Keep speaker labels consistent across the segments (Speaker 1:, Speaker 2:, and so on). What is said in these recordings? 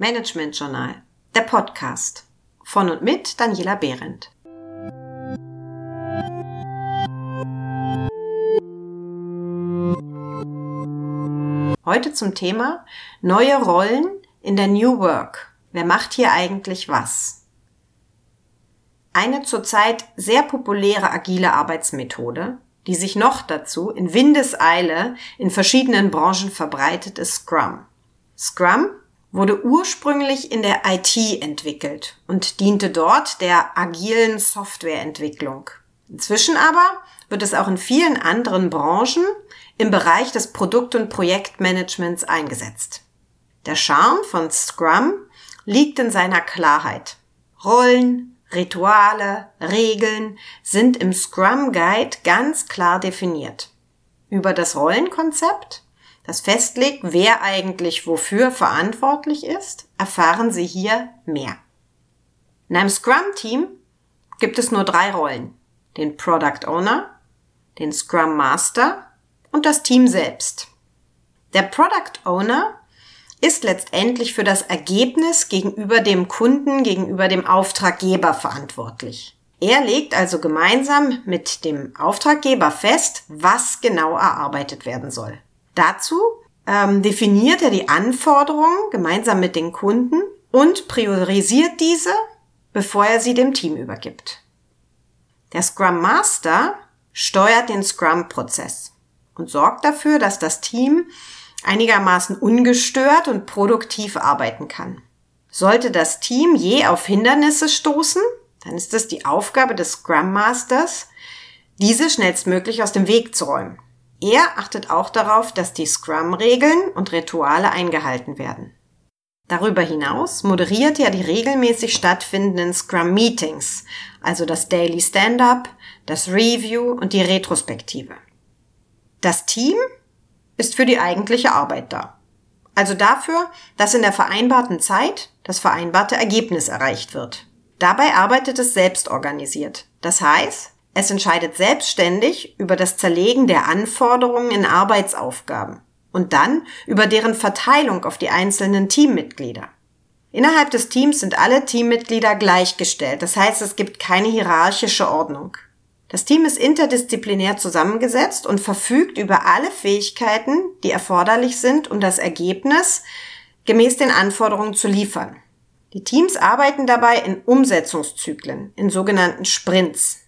Speaker 1: Management Journal, der Podcast von und mit Daniela Behrendt. Heute zum Thema neue Rollen in der New Work. Wer macht hier eigentlich was? Eine zurzeit sehr populäre agile Arbeitsmethode, die sich noch dazu in Windeseile in verschiedenen Branchen verbreitet, ist Scrum. Scrum wurde ursprünglich in der IT entwickelt und diente dort der agilen Softwareentwicklung. Inzwischen aber wird es auch in vielen anderen Branchen im Bereich des Produkt- und Projektmanagements eingesetzt. Der Charme von Scrum liegt in seiner Klarheit. Rollen, Rituale, Regeln sind im Scrum Guide ganz klar definiert. Über das Rollenkonzept, das festlegt, wer eigentlich wofür verantwortlich ist, erfahren Sie hier mehr. In einem Scrum-Team gibt es nur drei Rollen. Den Product Owner, den Scrum Master und das Team selbst. Der Product Owner ist letztendlich für das Ergebnis gegenüber dem Kunden, gegenüber dem Auftraggeber verantwortlich. Er legt also gemeinsam mit dem Auftraggeber fest, was genau erarbeitet werden soll. Dazu ähm, definiert er die Anforderungen gemeinsam mit den Kunden und priorisiert diese, bevor er sie dem Team übergibt. Der Scrum Master steuert den Scrum-Prozess und sorgt dafür, dass das Team einigermaßen ungestört und produktiv arbeiten kann. Sollte das Team je auf Hindernisse stoßen, dann ist es die Aufgabe des Scrum Masters, diese schnellstmöglich aus dem Weg zu räumen. Er achtet auch darauf, dass die Scrum-Regeln und Rituale eingehalten werden. Darüber hinaus moderiert er die regelmäßig stattfindenden Scrum-Meetings, also das Daily Stand-up, das Review und die Retrospektive. Das Team ist für die eigentliche Arbeit da. Also dafür, dass in der vereinbarten Zeit das vereinbarte Ergebnis erreicht wird. Dabei arbeitet es selbst organisiert. Das heißt, es entscheidet selbstständig über das Zerlegen der Anforderungen in Arbeitsaufgaben und dann über deren Verteilung auf die einzelnen Teammitglieder. Innerhalb des Teams sind alle Teammitglieder gleichgestellt, das heißt es gibt keine hierarchische Ordnung. Das Team ist interdisziplinär zusammengesetzt und verfügt über alle Fähigkeiten, die erforderlich sind, um das Ergebnis gemäß den Anforderungen zu liefern. Die Teams arbeiten dabei in Umsetzungszyklen, in sogenannten Sprints.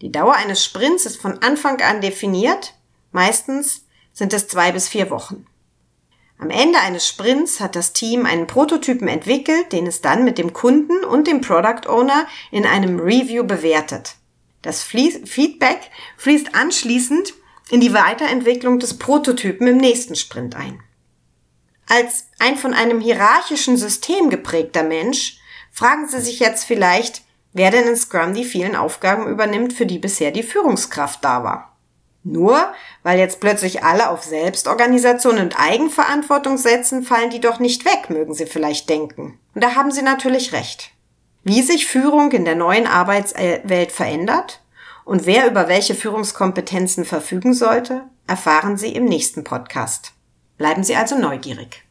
Speaker 1: Die Dauer eines Sprints ist von Anfang an definiert. Meistens sind es zwei bis vier Wochen. Am Ende eines Sprints hat das Team einen Prototypen entwickelt, den es dann mit dem Kunden und dem Product Owner in einem Review bewertet. Das Feedback fließt anschließend in die Weiterentwicklung des Prototypen im nächsten Sprint ein. Als ein von einem hierarchischen System geprägter Mensch fragen Sie sich jetzt vielleicht, wer denn in Scrum die vielen Aufgaben übernimmt, für die bisher die Führungskraft da war. Nur weil jetzt plötzlich alle auf Selbstorganisation und Eigenverantwortung setzen, fallen die doch nicht weg, mögen Sie vielleicht denken. Und da haben Sie natürlich recht. Wie sich Führung in der neuen Arbeitswelt verändert und wer über welche Führungskompetenzen verfügen sollte, erfahren Sie im nächsten Podcast. Bleiben Sie also neugierig.